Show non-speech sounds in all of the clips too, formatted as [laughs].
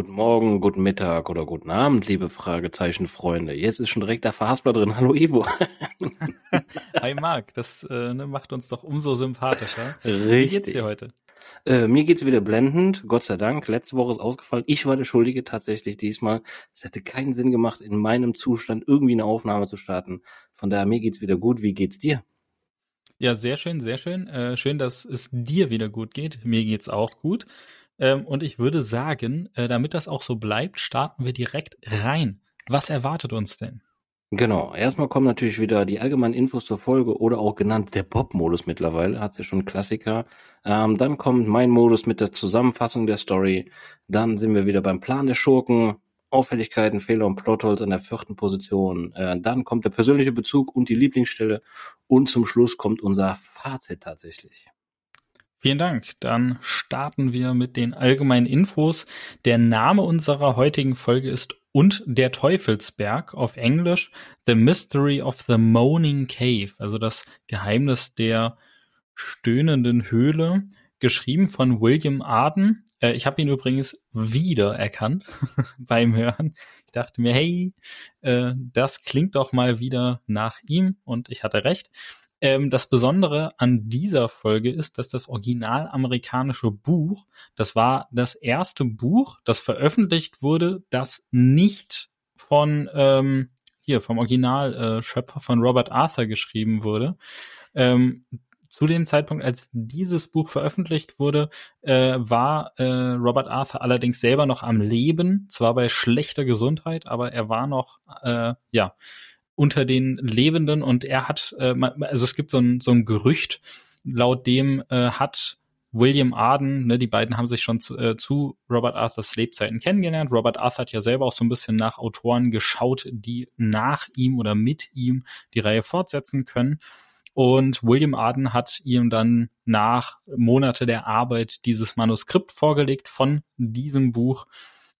Guten Morgen, guten Mittag oder guten Abend, liebe Fragezeichen Freunde. Jetzt ist schon direkt der Verhaspler drin. [laughs] Hallo Ivo. [laughs] Hi Marc, das äh, ne, macht uns doch umso sympathischer. Richtig. Wie geht's dir heute? Äh, mir geht's wieder blendend, Gott sei Dank. Letzte Woche ist ausgefallen. Ich war der Schuldige tatsächlich diesmal. Es hätte keinen Sinn gemacht, in meinem Zustand irgendwie eine Aufnahme zu starten. Von daher, mir geht's wieder gut. Wie geht's dir? Ja, sehr schön, sehr schön. Äh, schön, dass es dir wieder gut geht. Mir geht's auch gut. Ähm, und ich würde sagen, äh, damit das auch so bleibt, starten wir direkt rein. Was erwartet uns denn? Genau, erstmal kommen natürlich wieder die allgemeinen Infos zur Folge oder auch genannt der Pop-Modus mittlerweile, hat's ja schon Klassiker. Ähm, dann kommt mein Modus mit der Zusammenfassung der Story. Dann sind wir wieder beim Plan der Schurken, Auffälligkeiten, Fehler und Plotholes an der vierten Position. Äh, dann kommt der persönliche Bezug und die Lieblingsstelle. Und zum Schluss kommt unser Fazit tatsächlich. Vielen Dank. Dann starten wir mit den allgemeinen Infos. Der Name unserer heutigen Folge ist Und der Teufelsberg auf Englisch The Mystery of the Moaning Cave, also das Geheimnis der stöhnenden Höhle, geschrieben von William Arden. Äh, ich habe ihn übrigens wieder erkannt [laughs] beim Hören. Ich dachte mir, hey, äh, das klingt doch mal wieder nach ihm und ich hatte recht. Ähm, das Besondere an dieser Folge ist, dass das original amerikanische Buch, das war das erste Buch, das veröffentlicht wurde, das nicht von ähm, hier vom Originalschöpfer äh, von Robert Arthur geschrieben wurde. Ähm, zu dem Zeitpunkt, als dieses Buch veröffentlicht wurde, äh, war äh, Robert Arthur allerdings selber noch am Leben, zwar bei schlechter Gesundheit, aber er war noch äh, ja unter den Lebenden und er hat, äh, also es gibt so ein, so ein Gerücht, laut dem äh, hat William Arden, ne, die beiden haben sich schon zu, äh, zu Robert Arthurs Lebzeiten kennengelernt. Robert Arthur hat ja selber auch so ein bisschen nach Autoren geschaut, die nach ihm oder mit ihm die Reihe fortsetzen können. Und William Arden hat ihm dann nach Monate der Arbeit dieses Manuskript vorgelegt von diesem Buch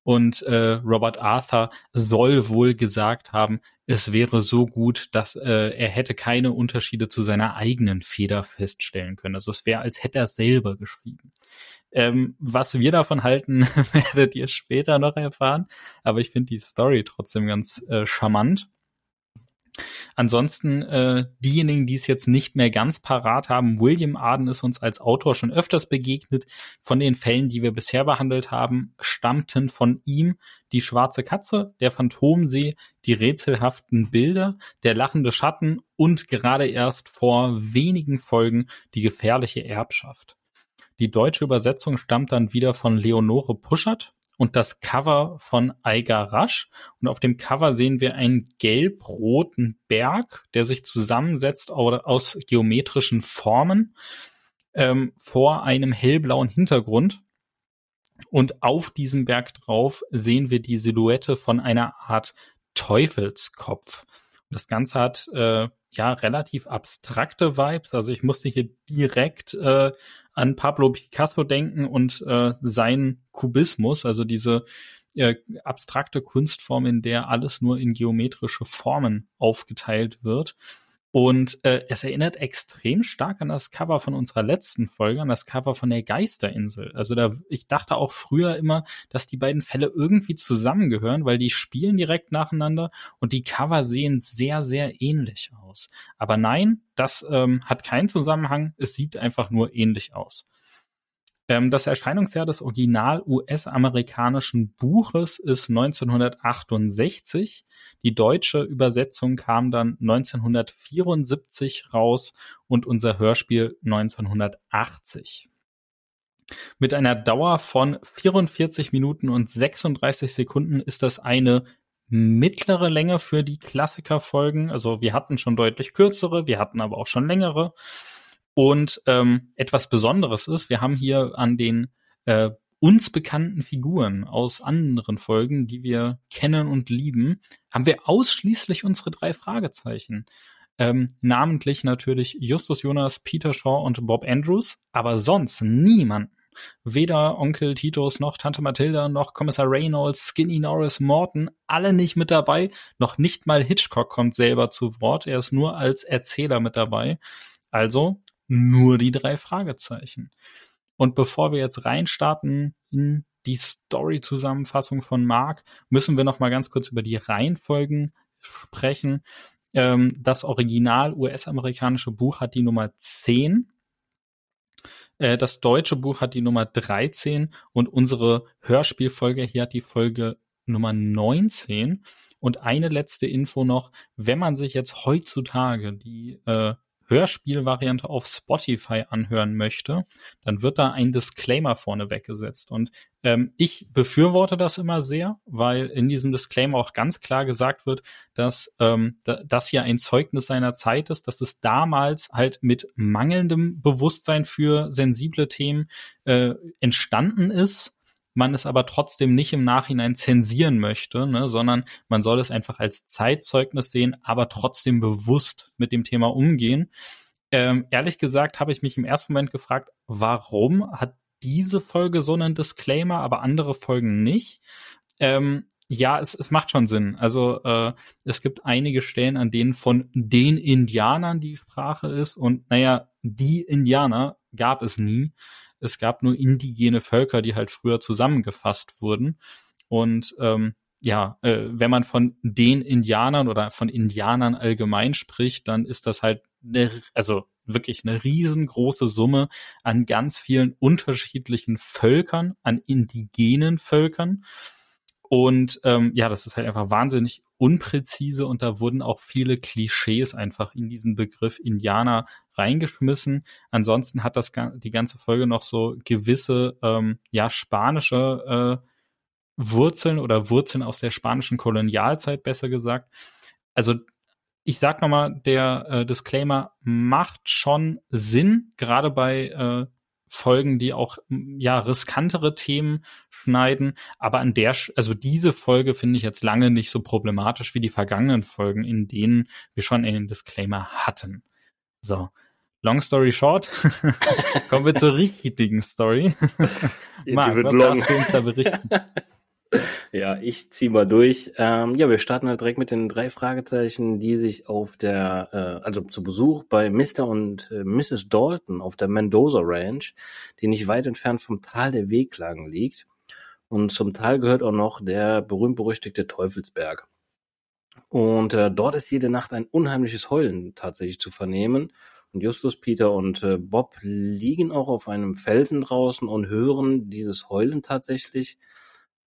und äh, Robert Arthur soll wohl gesagt haben, es wäre so gut, dass äh, er hätte keine Unterschiede zu seiner eigenen Feder feststellen können. Also es wäre, als hätte er selber geschrieben. Ähm, was wir davon halten, [laughs] werdet ihr später noch erfahren. Aber ich finde die Story trotzdem ganz äh, charmant. Ansonsten äh, diejenigen, die es jetzt nicht mehr ganz parat haben, William Arden ist uns als Autor schon öfters begegnet. Von den Fällen, die wir bisher behandelt haben, stammten von ihm die schwarze Katze, der Phantomsee, die rätselhaften Bilder, der lachende Schatten und gerade erst vor wenigen Folgen die gefährliche Erbschaft. Die deutsche Übersetzung stammt dann wieder von Leonore Puschert und das Cover von Eiger Rasch. Und auf dem Cover sehen wir einen gelb-roten Berg, der sich zusammensetzt aus geometrischen Formen ähm, vor einem hellblauen Hintergrund. Und auf diesem Berg drauf sehen wir die Silhouette von einer Art Teufelskopf. Das Ganze hat äh, ja relativ abstrakte Vibes. Also ich musste hier direkt äh, an Pablo Picasso denken und äh, seinen Kubismus, also diese äh, abstrakte Kunstform, in der alles nur in geometrische Formen aufgeteilt wird. Und äh, es erinnert extrem stark an das Cover von unserer letzten Folge, an das Cover von der Geisterinsel. Also da, ich dachte auch früher immer, dass die beiden Fälle irgendwie zusammengehören, weil die spielen direkt nacheinander und die Cover sehen sehr, sehr ähnlich aus. Aber nein, das ähm, hat keinen Zusammenhang. Es sieht einfach nur ähnlich aus. Ähm, das Erscheinungsjahr des original US-amerikanischen Buches ist 1968. Die deutsche Übersetzung kam dann 1974 raus und unser Hörspiel 1980. Mit einer Dauer von 44 Minuten und 36 Sekunden ist das eine mittlere Länge für die Klassikerfolgen. Also wir hatten schon deutlich kürzere, wir hatten aber auch schon längere. Und ähm, etwas Besonderes ist, wir haben hier an den äh, uns bekannten Figuren aus anderen Folgen, die wir kennen und lieben, haben wir ausschließlich unsere drei Fragezeichen. Ähm, namentlich natürlich Justus Jonas, Peter Shaw und Bob Andrews, aber sonst niemanden. Weder Onkel Titus noch Tante Mathilda noch Kommissar Reynolds, Skinny Norris, Morton, alle nicht mit dabei. Noch nicht mal Hitchcock kommt selber zu Wort. Er ist nur als Erzähler mit dabei. Also nur die drei Fragezeichen. Und bevor wir jetzt reinstarten in die Story-Zusammenfassung von Mark, müssen wir noch mal ganz kurz über die Reihenfolgen sprechen. Ähm, das Original US-amerikanische Buch hat die Nummer 10. Äh, das deutsche Buch hat die Nummer 13 und unsere Hörspielfolge hier hat die Folge Nummer 19. Und eine letzte Info noch, wenn man sich jetzt heutzutage die äh, Hörspielvariante auf Spotify anhören möchte, dann wird da ein Disclaimer vorne weggesetzt. Und ähm, ich befürworte das immer sehr, weil in diesem Disclaimer auch ganz klar gesagt wird, dass ähm, das hier ein Zeugnis seiner Zeit ist, dass es damals halt mit mangelndem Bewusstsein für sensible Themen äh, entstanden ist man es aber trotzdem nicht im Nachhinein zensieren möchte, ne, sondern man soll es einfach als Zeitzeugnis sehen, aber trotzdem bewusst mit dem Thema umgehen. Ähm, ehrlich gesagt habe ich mich im ersten Moment gefragt, warum hat diese Folge so einen Disclaimer, aber andere Folgen nicht? Ähm, ja, es, es macht schon Sinn. Also äh, es gibt einige Stellen, an denen von den Indianern die Sprache ist und naja, die Indianer gab es nie. Es gab nur indigene Völker, die halt früher zusammengefasst wurden. Und ähm, ja, äh, wenn man von den Indianern oder von Indianern allgemein spricht, dann ist das halt eine, also wirklich eine riesengroße Summe an ganz vielen unterschiedlichen Völkern, an indigenen Völkern. Und ähm, ja, das ist halt einfach wahnsinnig unpräzise und da wurden auch viele Klischees einfach in diesen Begriff Indianer reingeschmissen. Ansonsten hat das die ganze Folge noch so gewisse ähm, ja spanische äh, Wurzeln oder Wurzeln aus der spanischen Kolonialzeit besser gesagt. Also ich sag nochmal, der äh, Disclaimer macht schon Sinn, gerade bei äh, Folgen, die auch ja riskantere Themen schneiden, aber an der also diese Folge finde ich jetzt lange nicht so problematisch wie die vergangenen Folgen, in denen wir schon einen Disclaimer hatten. So, long story short, [laughs] kommen wir zur [laughs] richtigen Story. Marc, was long. darfst du uns da berichten? [laughs] Ja, ich zieh mal durch. Ähm, ja, wir starten halt direkt mit den drei Fragezeichen, die sich auf der, äh, also zu Besuch bei Mr. und äh, Mrs. Dalton auf der Mendoza Ranch, die nicht weit entfernt vom Tal der Wehklagen liegt. Und zum Tal gehört auch noch der berühmt-berüchtigte Teufelsberg. Und äh, dort ist jede Nacht ein unheimliches Heulen tatsächlich zu vernehmen. Und Justus, Peter und äh, Bob liegen auch auf einem Felsen draußen und hören dieses Heulen tatsächlich.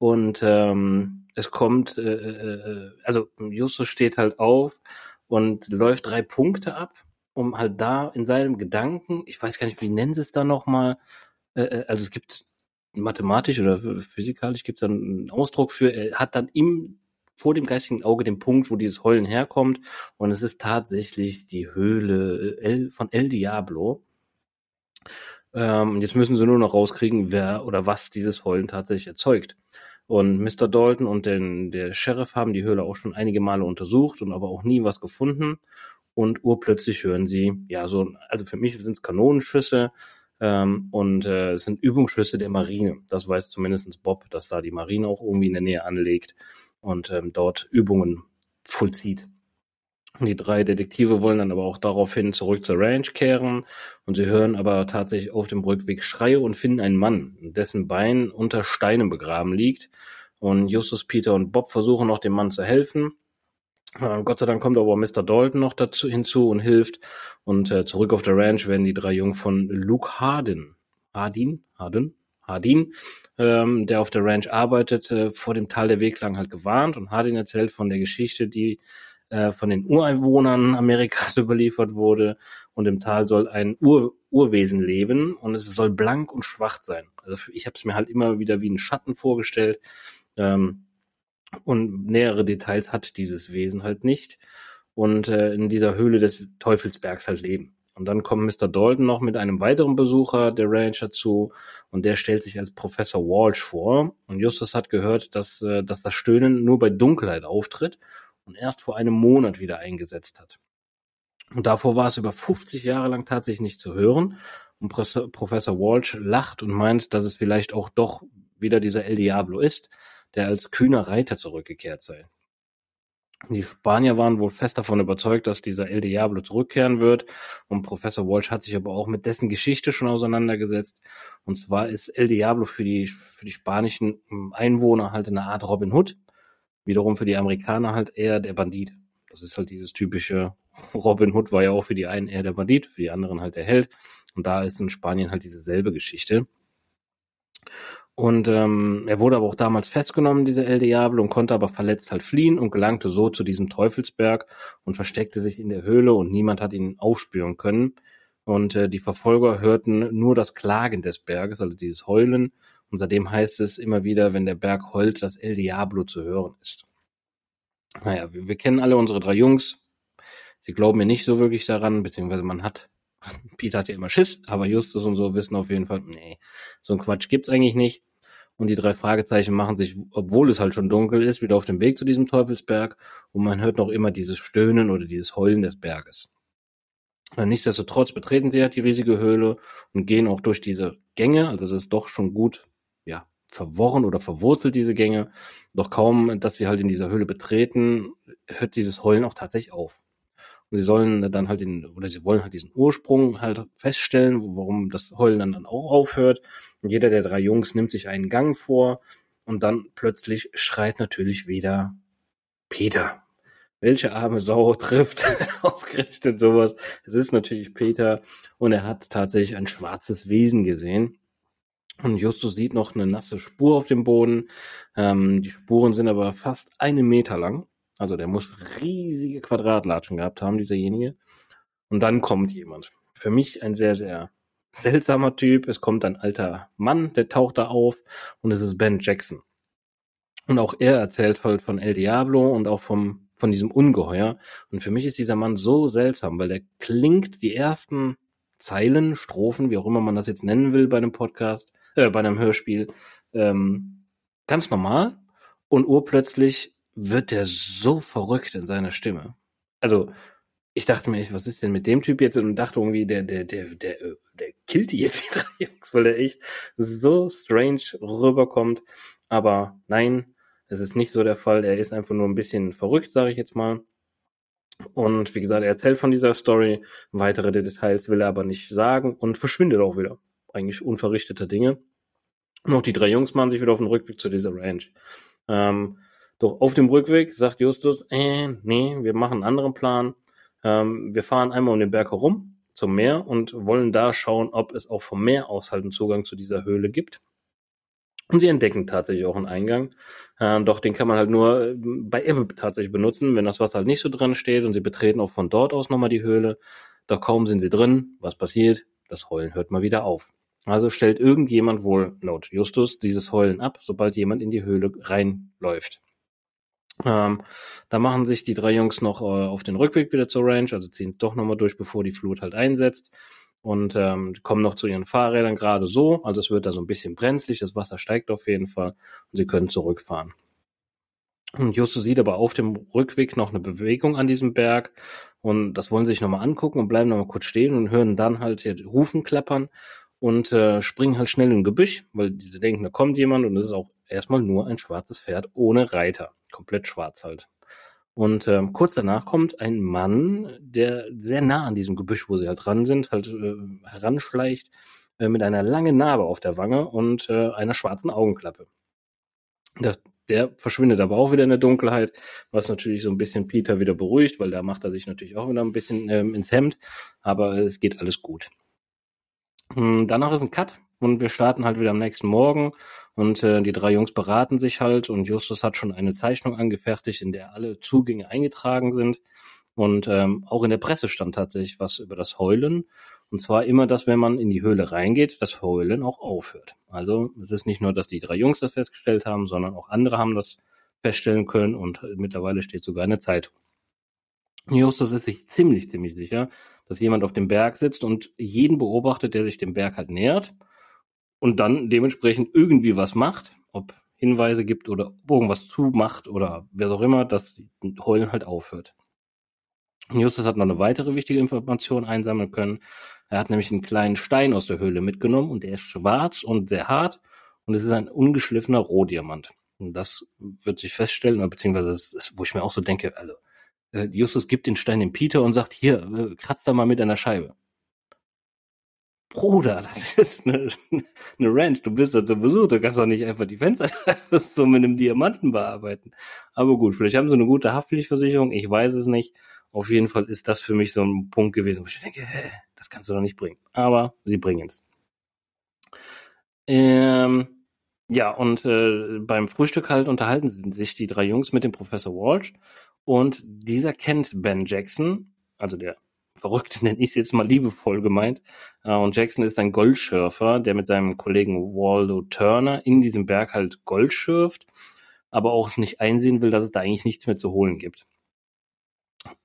Und ähm, es kommt, äh, äh, also Justus steht halt auf und läuft drei Punkte ab, um halt da in seinem Gedanken, ich weiß gar nicht, wie nennen sie es da nochmal, äh, äh, also es gibt mathematisch oder physikalisch gibt es einen Ausdruck für, er hat dann im vor dem geistigen Auge den Punkt, wo dieses Heulen herkommt. Und es ist tatsächlich die Höhle El, von El Diablo. Ähm, jetzt müssen sie nur noch rauskriegen, wer oder was dieses Heulen tatsächlich erzeugt. Und Mr. Dalton und den, der Sheriff haben die Höhle auch schon einige Male untersucht und aber auch nie was gefunden. Und urplötzlich hören sie, ja, so, also für mich sind es Kanonenschüsse ähm, und äh, es sind Übungsschüsse der Marine. Das weiß zumindest Bob, dass da die Marine auch irgendwie in der Nähe anlegt und ähm, dort Übungen vollzieht. Die drei Detektive wollen dann aber auch daraufhin zurück zur Ranch kehren und sie hören aber tatsächlich auf dem Rückweg Schreie und finden einen Mann, dessen Bein unter Steinen begraben liegt. Und Justus, Peter und Bob versuchen noch dem Mann zu helfen. Äh, Gott sei Dank kommt aber Mr. Dalton noch dazu hinzu und hilft. Und äh, zurück auf der Ranch werden die drei Jungen von Luke Hardin, Hardin, Hardin, Hardin, ähm, der auf der Ranch arbeitet, äh, vor dem Tal der Weglang halt gewarnt. Und Hardin erzählt von der Geschichte, die äh, von den Ureinwohnern Amerikas [laughs] überliefert wurde. Und im Tal soll ein Ur Urwesen leben und es soll blank und schwach sein. Also ich habe es mir halt immer wieder wie einen Schatten vorgestellt. Ähm, und nähere Details hat dieses Wesen halt nicht. Und äh, in dieser Höhle des Teufelsbergs halt leben. Und dann kommt Mr. Dalton noch mit einem weiteren Besucher der Ranch dazu und der stellt sich als Professor Walsh vor. Und Justus hat gehört, dass, äh, dass das Stöhnen nur bei Dunkelheit auftritt und erst vor einem Monat wieder eingesetzt hat. Und davor war es über 50 Jahre lang tatsächlich nicht zu hören. Und Professor Walsh lacht und meint, dass es vielleicht auch doch wieder dieser El Diablo ist, der als kühner Reiter zurückgekehrt sei. Die Spanier waren wohl fest davon überzeugt, dass dieser El Diablo zurückkehren wird. Und Professor Walsh hat sich aber auch mit dessen Geschichte schon auseinandergesetzt. Und zwar ist El Diablo für die, für die spanischen Einwohner halt eine Art Robin Hood. Wiederum für die Amerikaner halt eher der Bandit. Das ist halt dieses typische [laughs] Robin Hood war ja auch für die einen eher der Bandit, für die anderen halt der Held. Und da ist in Spanien halt dieselbe Geschichte. Und ähm, er wurde aber auch damals festgenommen, dieser El Diablo, und konnte aber verletzt halt fliehen und gelangte so zu diesem Teufelsberg und versteckte sich in der Höhle und niemand hat ihn aufspüren können. Und äh, die Verfolger hörten nur das Klagen des Berges, also dieses Heulen. Und seitdem heißt es immer wieder, wenn der Berg heult, dass El Diablo zu hören ist. Naja, wir, wir kennen alle unsere drei Jungs. Sie glauben mir nicht so wirklich daran, beziehungsweise man hat [laughs] Peter hat ja immer Schiss, aber Justus und so wissen auf jeden Fall, nee, so ein Quatsch gibt's eigentlich nicht. Und die drei Fragezeichen machen sich, obwohl es halt schon dunkel ist, wieder auf den Weg zu diesem Teufelsberg und man hört noch immer dieses Stöhnen oder dieses Heulen des Berges. Nichtsdestotrotz betreten sie halt die riesige Höhle und gehen auch durch diese Gänge, also das ist doch schon gut, ja, verworren oder verwurzelt, diese Gänge. Doch kaum, dass sie halt in dieser Höhle betreten, hört dieses Heulen auch tatsächlich auf. Und sie sollen dann halt den, oder sie wollen halt diesen Ursprung halt feststellen, warum das Heulen dann, dann auch aufhört. Und jeder der drei Jungs nimmt sich einen Gang vor und dann plötzlich schreit natürlich wieder Peter. Welche arme Sau [laughs] trifft [laughs] ausgerechnet sowas? Es ist natürlich Peter und er hat tatsächlich ein schwarzes Wesen gesehen. Und Justus sieht noch eine nasse Spur auf dem Boden. Ähm, die Spuren sind aber fast einen Meter lang. Also der muss riesige Quadratlatschen gehabt haben, dieserjenige. Und dann kommt jemand. Für mich ein sehr, sehr seltsamer Typ. Es kommt ein alter Mann, der taucht da auf und es ist Ben Jackson. Und auch er erzählt halt von El Diablo und auch vom, von diesem Ungeheuer. Und für mich ist dieser Mann so seltsam, weil der klingt die ersten Zeilen, Strophen, wie auch immer man das jetzt nennen will bei einem Podcast, äh, bei einem Hörspiel, ähm, ganz normal. Und urplötzlich wird der so verrückt in seiner Stimme. Also, ich dachte mir, was ist denn mit dem Typ jetzt? Und dachte irgendwie, der, der, der, der, äh, der killt die jetzt, [laughs] die drei Jungs, weil der echt so strange rüberkommt. Aber nein, es ist nicht so der Fall. Er ist einfach nur ein bisschen verrückt, sage ich jetzt mal. Und wie gesagt, er erzählt von dieser Story. Weitere Details will er aber nicht sagen und verschwindet auch wieder. Eigentlich unverrichtete Dinge. Auch die drei Jungs machen sich wieder auf den Rückweg zu dieser Ranch. Ähm, doch auf dem Rückweg sagt Justus, äh, nee, wir machen einen anderen Plan. Ähm, wir fahren einmal um den Berg herum zum Meer und wollen da schauen, ob es auch vom Meer aus halt einen Zugang zu dieser Höhle gibt. Und sie entdecken tatsächlich auch einen Eingang. Äh, doch den kann man halt nur äh, bei Ebbe tatsächlich benutzen, wenn das Wasser halt nicht so drin steht und sie betreten auch von dort aus nochmal die Höhle. Doch kaum sind sie drin, was passiert? Das Heulen hört mal wieder auf. Also stellt irgendjemand wohl laut Justus dieses Heulen ab, sobald jemand in die Höhle reinläuft. Ähm, da machen sich die drei Jungs noch äh, auf den Rückweg wieder zur Range, also ziehen es doch nochmal durch, bevor die Flut halt einsetzt. Und ähm, kommen noch zu ihren Fahrrädern gerade so. Also es wird da so ein bisschen brenzlig, das Wasser steigt auf jeden Fall und sie können zurückfahren. Und Justus sieht aber auf dem Rückweg noch eine Bewegung an diesem Berg und das wollen sie sich nochmal angucken und bleiben nochmal kurz stehen und hören dann halt hier Hufen klappern und äh, springen halt schnell in ein Gebüsch, weil sie denken, da kommt jemand und es ist auch erstmal nur ein schwarzes Pferd ohne Reiter komplett schwarz halt. Und ähm, kurz danach kommt ein Mann, der sehr nah an diesem Gebüsch, wo sie halt dran sind, halt äh, heranschleicht, äh, mit einer langen Narbe auf der Wange und äh, einer schwarzen Augenklappe. Der, der verschwindet aber auch wieder in der Dunkelheit, was natürlich so ein bisschen Peter wieder beruhigt, weil da macht er sich natürlich auch wieder ein bisschen ähm, ins Hemd, aber es geht alles gut. Hm, danach ist ein Cut und wir starten halt wieder am nächsten Morgen und äh, die drei Jungs beraten sich halt und Justus hat schon eine Zeichnung angefertigt, in der alle Zugänge eingetragen sind. Und ähm, auch in der Presse stand tatsächlich was über das Heulen. Und zwar immer, dass wenn man in die Höhle reingeht, das Heulen auch aufhört. Also es ist nicht nur, dass die drei Jungs das festgestellt haben, sondern auch andere haben das feststellen können und mittlerweile steht sogar eine Zeitung. Justus ist sich ziemlich, ziemlich sicher, dass jemand auf dem Berg sitzt und jeden beobachtet, der sich dem Berg halt nähert und dann dementsprechend irgendwie was macht, ob Hinweise gibt oder irgendwas zumacht oder wer auch immer, dass Heulen halt aufhört. Justus hat noch eine weitere wichtige Information einsammeln können. Er hat nämlich einen kleinen Stein aus der Höhle mitgenommen und der ist schwarz und sehr hart und es ist ein ungeschliffener Rohdiamant. Das wird sich feststellen, beziehungsweise das ist, wo ich mir auch so denke, also äh, Justus gibt den Stein dem Peter und sagt, hier, äh, kratz da mal mit einer Scheibe. Bruder, das [laughs] ist eine, eine Ranch. Du bist da zu Besuch, du kannst doch nicht einfach die Fenster [laughs] so mit einem Diamanten bearbeiten. Aber gut, vielleicht haben sie eine gute Haftpflichtversicherung, ich weiß es nicht. Auf jeden Fall ist das für mich so ein Punkt gewesen, wo ich denke, hä, das kannst du doch nicht bringen. Aber sie bringen es. Ähm, ja, und äh, beim Frühstück halt unterhalten sich die drei Jungs mit dem Professor Walsh und dieser kennt Ben Jackson, also der Verrückte [laughs] nenne ich es jetzt mal liebevoll gemeint. Äh, und Jackson ist ein Goldschürfer, der mit seinem Kollegen Waldo Turner in diesem Berg halt Gold schürft, aber auch es nicht einsehen will, dass es da eigentlich nichts mehr zu holen gibt.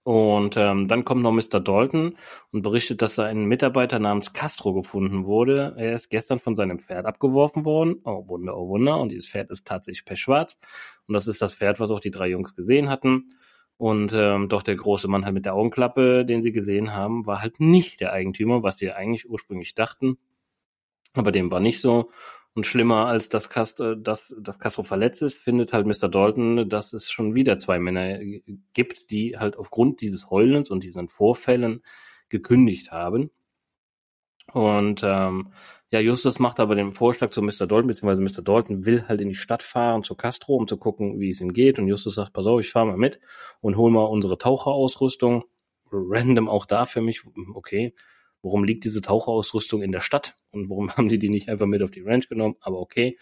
Und ähm, dann kommt noch Mr. Dalton und berichtet, dass da ein Mitarbeiter namens Castro gefunden wurde. Er ist gestern von seinem Pferd abgeworfen worden. Oh Wunder, oh Wunder. Und dieses Pferd ist tatsächlich pechschwarz. Und das ist das Pferd, was auch die drei Jungs gesehen hatten. Und ähm, doch der große Mann halt mit der Augenklappe, den sie gesehen haben, war halt nicht der Eigentümer, was sie eigentlich ursprünglich dachten. Aber dem war nicht so. Und schlimmer als das, Cast, äh, dass, dass Castro verletzt ist, findet halt Mr. Dalton, dass es schon wieder zwei Männer gibt, die halt aufgrund dieses Heulens und diesen Vorfällen gekündigt haben. Und ähm, ja, Justus macht aber den Vorschlag zu Mr. Dalton, beziehungsweise Mr. Dalton will halt in die Stadt fahren zu Castro, um zu gucken, wie es ihm geht. Und Justus sagt, pass auf, ich fahre mal mit und hol mal unsere Taucherausrüstung. Random auch da für mich, okay, warum liegt diese Taucherausrüstung in der Stadt? Und warum [laughs] haben die die nicht einfach mit auf die Ranch genommen? Aber okay.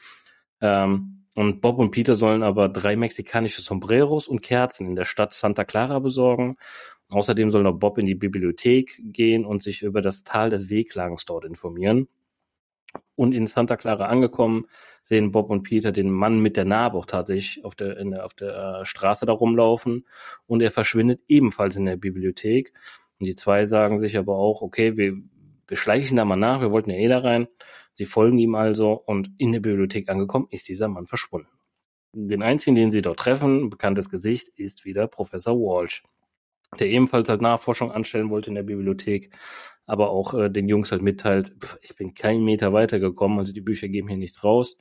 Ähm, und Bob und Peter sollen aber drei mexikanische Sombreros und Kerzen in der Stadt Santa Clara besorgen. Außerdem soll noch Bob in die Bibliothek gehen und sich über das Tal des Wehklagens dort informieren. Und in Santa Clara angekommen, sehen Bob und Peter den Mann mit der Narbe auch tatsächlich auf der, der, auf der äh, Straße da rumlaufen. Und er verschwindet ebenfalls in der Bibliothek. Und die zwei sagen sich aber auch, okay, wir, wir schleichen da mal nach, wir wollten ja eh da rein. Sie folgen ihm also und in der Bibliothek angekommen ist dieser Mann verschwunden. Den einzigen, den sie dort treffen, bekanntes Gesicht, ist wieder Professor Walsh, der ebenfalls halt Nachforschung anstellen wollte in der Bibliothek, aber auch äh, den Jungs halt mitteilt, pff, ich bin keinen Meter weitergekommen, also die Bücher geben hier nichts raus.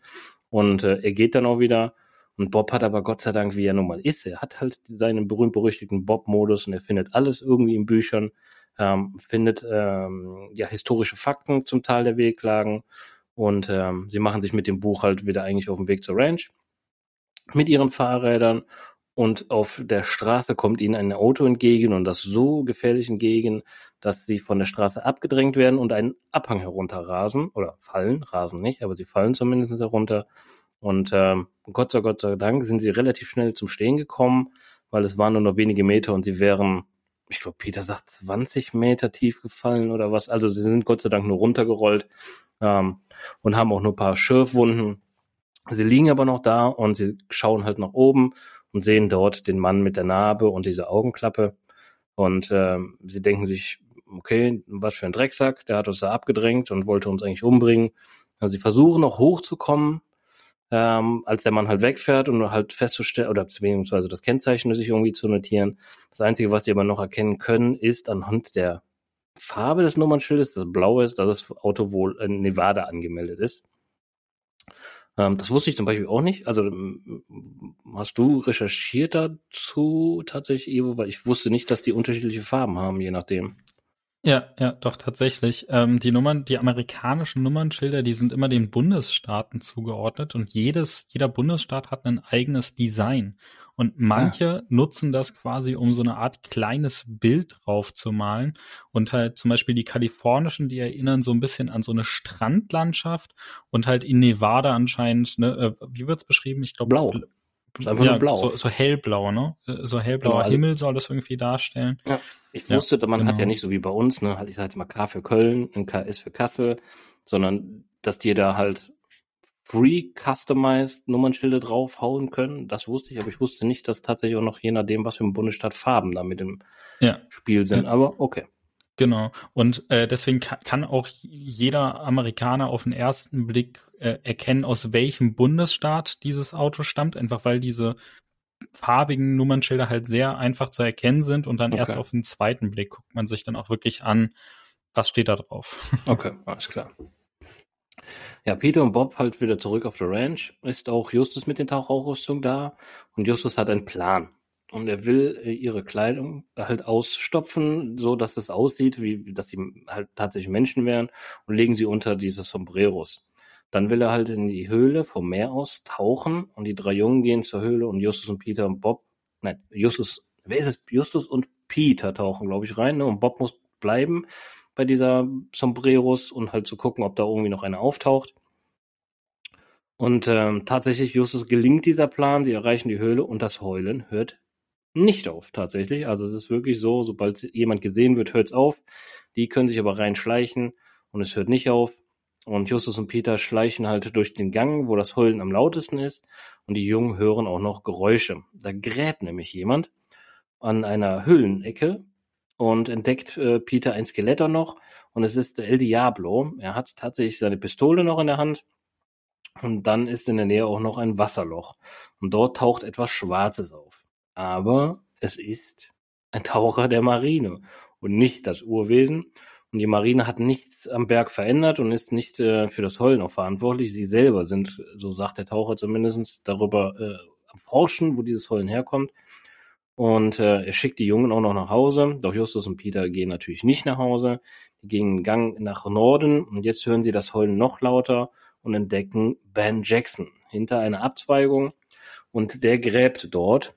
Und äh, er geht dann auch wieder. Und Bob hat aber Gott sei Dank, wie er nun mal ist, er hat halt seinen berühmt-berüchtigten Bob-Modus und er findet alles irgendwie in Büchern, ähm, findet ähm, ja historische Fakten zum Teil der Wehklagen und ähm, sie machen sich mit dem Buch halt wieder eigentlich auf den Weg zur Ranch mit ihren Fahrrädern und auf der Straße kommt ihnen ein Auto entgegen und das so gefährlich entgegen, dass sie von der Straße abgedrängt werden und einen Abhang herunterrasen oder fallen, rasen nicht, aber sie fallen zumindest herunter. Und ähm, Gott sei Gott sei Dank sind sie relativ schnell zum Stehen gekommen, weil es waren nur noch wenige Meter und sie wären, ich glaube, Peter sagt 20 Meter tief gefallen oder was. Also sie sind Gott sei Dank nur runtergerollt ähm, und haben auch nur ein paar Schürfwunden. Sie liegen aber noch da und sie schauen halt nach oben und sehen dort den Mann mit der Narbe und diese Augenklappe. Und äh, sie denken sich, okay, was für ein Drecksack, der hat uns da abgedrängt und wollte uns eigentlich umbringen. Also sie versuchen noch hochzukommen, ähm, als der Mann halt wegfährt und halt festzustellen, oder beziehungsweise das Kennzeichen sich irgendwie zu notieren. Das Einzige, was sie aber noch erkennen können, ist anhand der Farbe des Nummernschildes, das blau ist, dass das Auto wohl in Nevada angemeldet ist. Ähm, das wusste ich zum Beispiel auch nicht. Also hast du recherchiert dazu tatsächlich, Evo? Weil ich wusste nicht, dass die unterschiedliche Farben haben, je nachdem. Ja, ja, doch tatsächlich. Ähm, die Nummern, die amerikanischen Nummernschilder, die sind immer den Bundesstaaten zugeordnet und jedes, jeder Bundesstaat hat ein eigenes Design. Und manche ah. nutzen das quasi, um so eine Art kleines Bild drauf zu malen. Und halt zum Beispiel die kalifornischen, die erinnern so ein bisschen an so eine Strandlandschaft und halt in Nevada anscheinend, ne, äh, wie wird's beschrieben? Ich glaube blau. Ist einfach ja, nur blau. So, so hellblau, ne? So hellblauer genau, also, Himmel soll das irgendwie darstellen. Ja, ich wusste, ja, man genau. hat ja genau. nicht so wie bei uns, ne, halt ich sag jetzt mal K für Köln, ein KS für Kassel, sondern dass die da halt free customized Nummernschilder draufhauen können. Das wusste ich, aber ich wusste nicht, dass tatsächlich auch noch je nachdem, was für ein Bundesstaat Farben da mit im ja. Spiel sind. Ja. Aber okay. Genau. Und äh, deswegen kann, auch jeder Amerikaner auf den ersten Blick äh, erkennen, aus welchem Bundesstaat dieses Auto stammt, einfach weil diese farbigen Nummernschilder halt sehr einfach zu erkennen sind und dann okay. erst auf den zweiten Blick guckt man sich dann auch wirklich an, was steht da drauf. [laughs] Okay, alles klar. Ja, Peter und Bob halt wieder zurück auf der Ranch. Ist auch Justus mit den Tauchausrüstung da. Und Justus hat einen Plan. Und er will äh, ihre Kleidung halt ausstopfen, so dass es aussieht, wie dass sie halt tatsächlich Menschen wären und legen sie unter diese Sombreros. Dann will er halt in die Höhle vom Meer aus tauchen und die drei Jungen gehen zur Höhle und Justus und Peter und Bob, nein, Justus, wer ist es? Justus und Peter tauchen, glaube ich, rein, ne? Und Bob muss bleiben bei dieser Sombreros und halt zu gucken, ob da irgendwie noch eine auftaucht. Und ähm, tatsächlich, Justus gelingt dieser Plan, sie erreichen die Höhle und das Heulen hört nicht auf, tatsächlich. Also es ist wirklich so, sobald jemand gesehen wird, hört es auf. Die können sich aber reinschleichen und es hört nicht auf. Und Justus und Peter schleichen halt durch den Gang, wo das Heulen am lautesten ist. Und die Jungen hören auch noch Geräusche. Da gräbt nämlich jemand an einer Höhlenecke und entdeckt äh, Peter ein Skelett noch. Und es ist El Diablo. Er hat tatsächlich seine Pistole noch in der Hand. Und dann ist in der Nähe auch noch ein Wasserloch. Und dort taucht etwas Schwarzes auf. Aber es ist ein Taucher der Marine und nicht das Urwesen. Und die Marine hat nichts am Berg verändert und ist nicht äh, für das Heulen auch verantwortlich. Sie selber sind, so sagt der Taucher zumindest, darüber äh, am Forschen, wo dieses Heulen herkommt. Und äh, er schickt die Jungen auch noch nach Hause. Doch Justus und Peter gehen natürlich nicht nach Hause. Die gehen einen Gang nach Norden und jetzt hören sie das Heulen noch lauter und entdecken Ben Jackson hinter einer Abzweigung. Und der gräbt dort.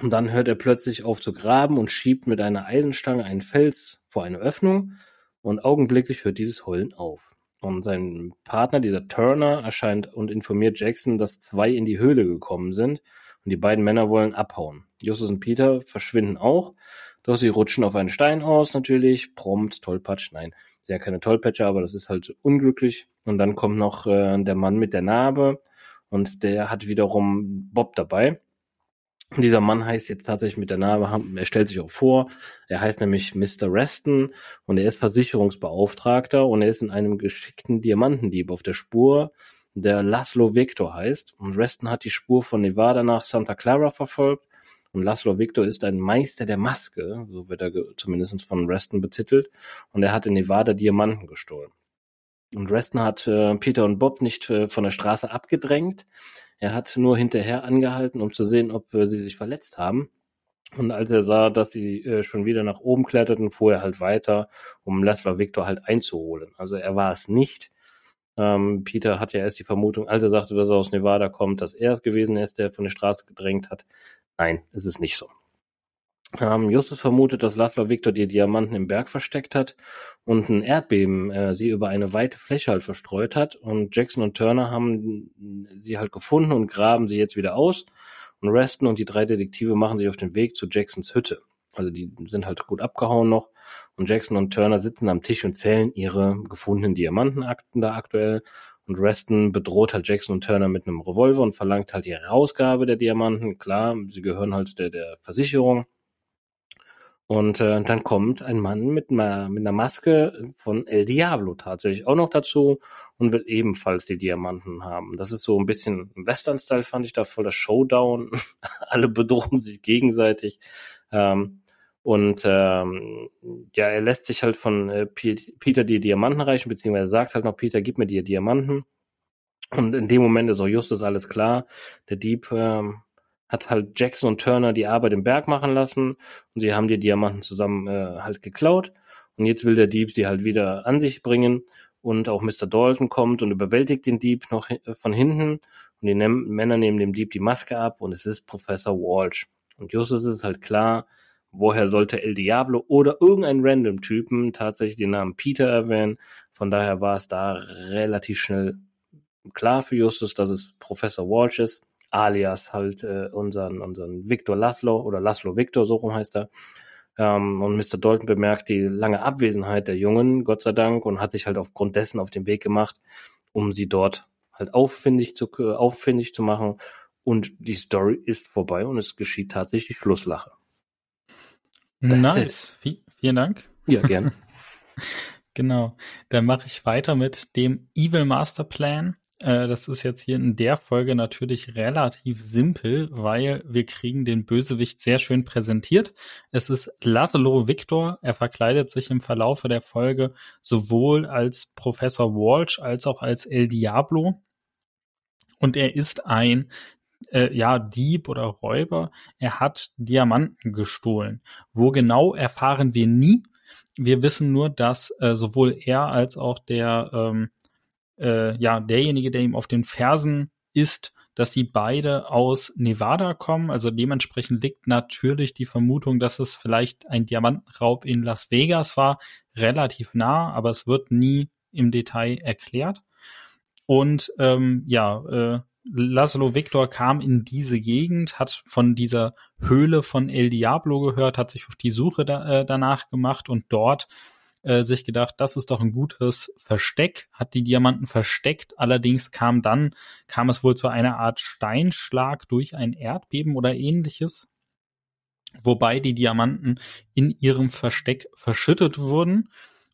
Und dann hört er plötzlich auf zu graben und schiebt mit einer Eisenstange einen Fels vor eine Öffnung und augenblicklich hört dieses Heulen auf. Und sein Partner, dieser Turner, erscheint und informiert Jackson, dass zwei in die Höhle gekommen sind und die beiden Männer wollen abhauen. Justus und Peter verschwinden auch, doch sie rutschen auf einen Stein aus, natürlich, prompt, tollpatsch, nein, sie ja keine Tollpatscher, aber das ist halt unglücklich. Und dann kommt noch äh, der Mann mit der Narbe und der hat wiederum Bob dabei. Dieser Mann heißt jetzt tatsächlich mit der Narbe, er stellt sich auch vor, er heißt nämlich Mr. Reston und er ist Versicherungsbeauftragter und er ist in einem geschickten Diamantendieb auf der Spur, der Laszlo Victor heißt. Und Reston hat die Spur von Nevada nach Santa Clara verfolgt. Und Laszlo Victor ist ein Meister der Maske, so wird er zumindest von Reston betitelt. Und er hat in Nevada Diamanten gestohlen. Und Reston hat äh, Peter und Bob nicht äh, von der Straße abgedrängt. Er hat nur hinterher angehalten, um zu sehen, ob äh, sie sich verletzt haben. Und als er sah, dass sie äh, schon wieder nach oben kletterten, fuhr er halt weiter, um Laszlo Victor halt einzuholen. Also er war es nicht. Ähm, Peter hat ja erst die Vermutung, als er sagte, dass er aus Nevada kommt, dass er es gewesen ist, der von der Straße gedrängt hat. Nein, es ist nicht so. Ähm, Justus vermutet, dass Laszlo Victor die Diamanten im Berg versteckt hat und ein Erdbeben äh, sie über eine weite Fläche halt verstreut hat. Und Jackson und Turner haben sie halt gefunden und graben sie jetzt wieder aus. Und Reston und die drei Detektive machen sich auf den Weg zu Jacksons Hütte. Also die sind halt gut abgehauen noch. Und Jackson und Turner sitzen am Tisch und zählen ihre gefundenen Diamantenakten da aktuell. Und Reston bedroht halt Jackson und Turner mit einem Revolver und verlangt halt die Herausgabe der Diamanten. Klar, sie gehören halt der, der Versicherung. Und äh, dann kommt ein Mann mit einer, mit einer Maske von El Diablo tatsächlich auch noch dazu und will ebenfalls die Diamanten haben. Das ist so ein bisschen Western-Style, fand ich da voll das Showdown. [laughs] Alle bedrohen sich gegenseitig. Ähm, und ähm, ja, er lässt sich halt von äh, Peter die Diamanten reichen, beziehungsweise sagt halt noch, Peter, gib mir die Diamanten. Und in dem Moment ist auch Justus alles klar. Der Dieb ähm, hat halt Jackson und Turner die Arbeit im Berg machen lassen und sie haben die Diamanten zusammen äh, halt geklaut und jetzt will der Dieb sie halt wieder an sich bringen und auch Mr. Dalton kommt und überwältigt den Dieb noch von hinten und die ne Männer nehmen dem Dieb die Maske ab und es ist Professor Walsh. Und Justus ist halt klar, woher sollte El Diablo oder irgendein random Typen tatsächlich den Namen Peter erwähnen. Von daher war es da relativ schnell klar für Justus, dass es Professor Walsh ist alias halt äh, unseren, unseren Victor Laszlo oder Laszlo Victor, so rum heißt er. Ähm, und Mr. Dalton bemerkt die lange Abwesenheit der Jungen, Gott sei Dank, und hat sich halt aufgrund dessen auf den Weg gemacht, um sie dort halt auffindig zu, äh, auffindig zu machen. Und die Story ist vorbei und es geschieht tatsächlich Schlusslache. Nice. V vielen Dank. Ja, gerne. [laughs] genau. Dann mache ich weiter mit dem Evil Master Plan Äh, das ist jetzt hier in der Folge natürlich relativ simpel, weil wir kriegen den Bösewicht sehr schön präsentiert. Es ist Laszlo Victor. Er verkleidet sich im Verlaufe der Folge sowohl als Professor Walsh als auch als El Diablo. Und er ist ein äh, ja, Dieb oder Räuber. Er hat Diamanten gestohlen. Wo genau erfahren wir nie. Wir wissen nur, dass äh, sowohl er als auch der ähm, äh, ja, derjenige, der ihm auf den Fersen ist, dass sie beide aus Nevada kommen. Also dementsprechend liegt natürlich die Vermutung, dass es vielleicht ein Diamantenraub in Las Vegas war, relativ nah, aber es wird nie im Detail erklärt. Und ähm, ja, äh, Laszlo Victor kam in diese Gegend, hat von dieser Höhle von El Diablo gehört, hat sich auf die Suche da, äh, danach gemacht und dort äh, sich gedacht, das ist doch ein gutes Versteck, hat die Diamanten versteckt. Allerdings kam dann, kam es wohl zu einer Art Steinschlag durch ein Erdbeben oder ähnliches, wobei die Diamanten in ihrem Versteck verschüttet wurden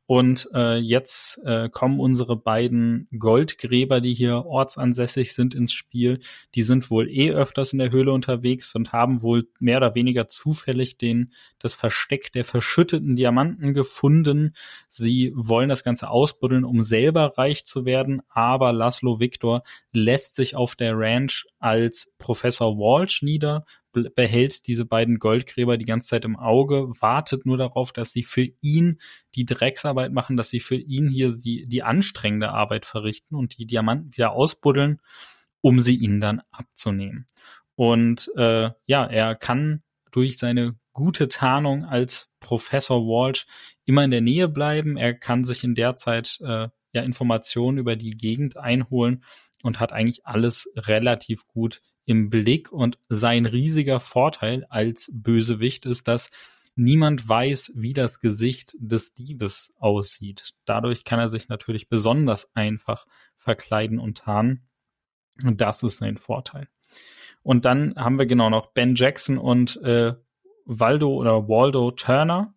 und äh, jetzt äh, kommen unsere beiden Goldgräber, die hier ortsansässig sind, ins Spiel. Die sind wohl eh öfters in der Höhle unterwegs und haben wohl mehr oder weniger zufällig den das Versteck der verschütteten Diamanten gefunden. Sie wollen das Ganze ausbuddeln, um selber reich zu werden, aber Laszlo Victor lässt sich auf der Ranch als Professor Walsh nieder, behält diese beiden Goldgräber die ganze Zeit im Auge, wartet nur darauf, dass sie für ihn die Drecksarbeit machen, dass sie für ihn hier die, die anstrengende Arbeit verrichten und die Diamanten wieder ausbuddeln, um sie ihnen dann abzunehmen. Und äh, ja, er kann durch seine gute Tarnung als Professor Walsh immer in der Nähe bleiben. Er kann sich in der Zeit äh, ja Informationen über die Gegend einholen und hat eigentlich alles relativ gut im Blick und sein riesiger Vorteil als Bösewicht ist, dass niemand weiß, wie das Gesicht des Diebes aussieht. Dadurch kann er sich natürlich besonders einfach verkleiden und tarnen. Und das ist sein Vorteil. Und dann haben wir genau noch Ben Jackson und äh, Waldo oder Waldo Turner.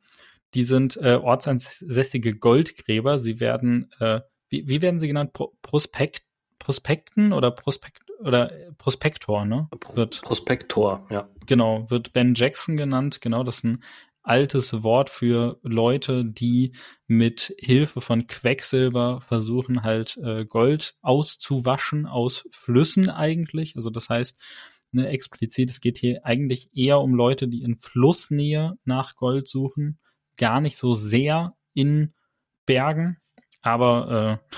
Die sind äh, ortsansässige Goldgräber. Sie werden, äh, wie, wie werden sie genannt? Pro Prospekt, Prospekten oder Prospekt oder Prospektor, ne? Wird, Prospektor, ja. Genau, wird Ben Jackson genannt. Genau, das ist ein altes Wort für Leute, die mit Hilfe von Quecksilber versuchen halt äh, Gold auszuwaschen aus Flüssen eigentlich. Also das heißt, ne, explizit, es geht hier eigentlich eher um Leute, die in Flussnähe nach Gold suchen, gar nicht so sehr in Bergen. Aber äh,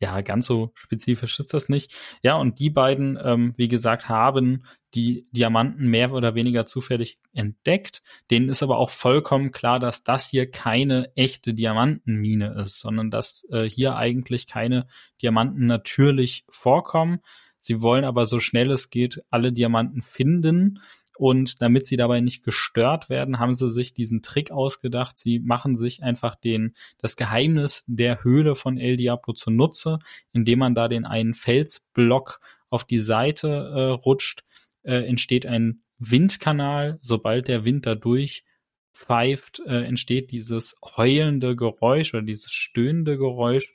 [laughs] ja, ganz so spezifisch ist das nicht. Ja, und die beiden, ähm, wie gesagt, haben die Diamanten mehr oder weniger zufällig entdeckt. Denen ist aber auch vollkommen klar, dass das hier keine echte Diamantenmine ist, sondern dass äh, hier eigentlich keine Diamanten natürlich vorkommen. Sie wollen aber so schnell es geht alle Diamanten finden und damit sie dabei nicht gestört werden, haben sie sich diesen Trick ausgedacht. Sie machen sich einfach den, das Geheimnis der Höhle von El Diablo zunutze, indem man da den einen Felsblock auf die Seite äh, rutscht, äh, entsteht ein Windkanal. Sobald der Wind da durch pfeift, äh, entsteht dieses heulende Geräusch oder dieses stöhnende Geräusch.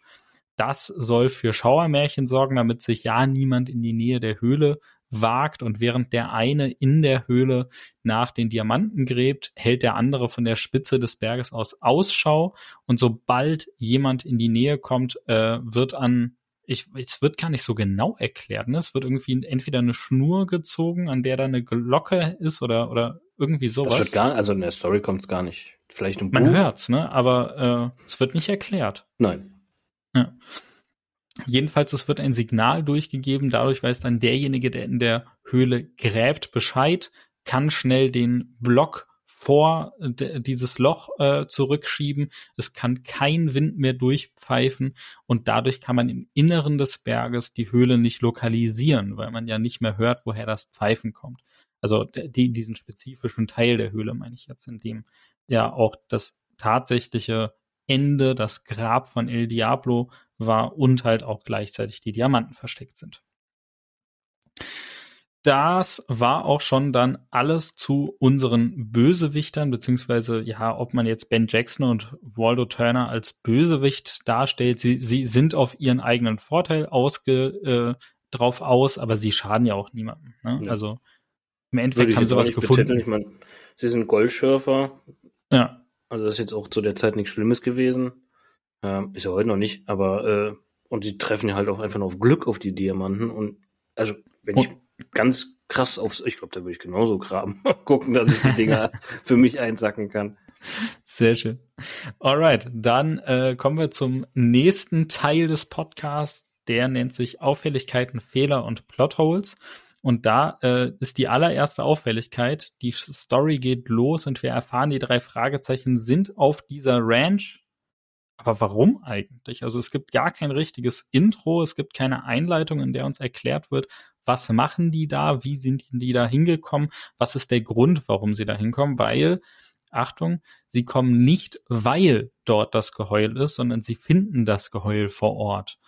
Das soll für Schauermärchen sorgen, damit sich ja niemand in die Nähe der Höhle wagt und während der eine in der Höhle nach den Diamanten gräbt, hält der andere von der Spitze des Berges aus Ausschau und sobald jemand in die Nähe kommt, äh, wird an ich, es wird gar nicht so genau erklärt. Ne? Es wird irgendwie entweder eine Schnur gezogen, an der da eine Glocke ist oder, oder irgendwie sowas. Das wird gar, also in der Story kommt es gar nicht. Vielleicht im Buch. Man hört's, ne? Aber äh, es wird nicht erklärt. Nein. Ja. Jedenfalls, es wird ein Signal durchgegeben, dadurch weiß dann derjenige, der in der Höhle gräbt, Bescheid, kann schnell den Block vor dieses Loch äh, zurückschieben. Es kann kein Wind mehr durchpfeifen und dadurch kann man im Inneren des Berges die Höhle nicht lokalisieren, weil man ja nicht mehr hört, woher das Pfeifen kommt. Also die, diesen spezifischen Teil der Höhle meine ich jetzt, in dem ja auch das tatsächliche Ende, das Grab von El Diablo war und halt auch gleichzeitig die Diamanten versteckt sind. das war auch schon dann alles zu unseren Bösewichtern, beziehungsweise ja, ob man jetzt Ben Jackson und Waldo Turner als Bösewicht darstellt, sie, sie sind auf ihren eigenen Vorteil ausge, äh, drauf aus, aber sie schaden ja auch niemandem. Ne? Ja. Also im Endeffekt haben sie was gefunden. Meine, sie sind Goldschürfer. Ja. Also das ist jetzt auch zu der Zeit nichts Schlimmes gewesen. Ähm, ist ja heute noch nicht, aber äh, und sie treffen ja halt auch einfach nur auf Glück auf die Diamanten und also wenn und, ich ganz krass aufs, ich glaube, da würde ich genauso graben, [laughs] gucken, dass ich die Dinger [laughs] für mich einsacken kann. Sehr schön. Alright, dann äh, kommen wir zum nächsten Teil des Podcasts. Der nennt sich Auffälligkeiten, Fehler und Plotholes. Und da äh, ist die allererste Auffälligkeit, die Story geht los und wir erfahren, die drei Fragezeichen sind auf dieser Ranch. Aber warum eigentlich? Also es gibt gar kein richtiges Intro, es gibt keine Einleitung, in der uns erklärt wird, was machen die da, wie sind die da hingekommen, was ist der Grund, warum sie da hinkommen, weil, Achtung, sie kommen nicht, weil dort das Geheul ist, sondern sie finden das Geheul vor Ort.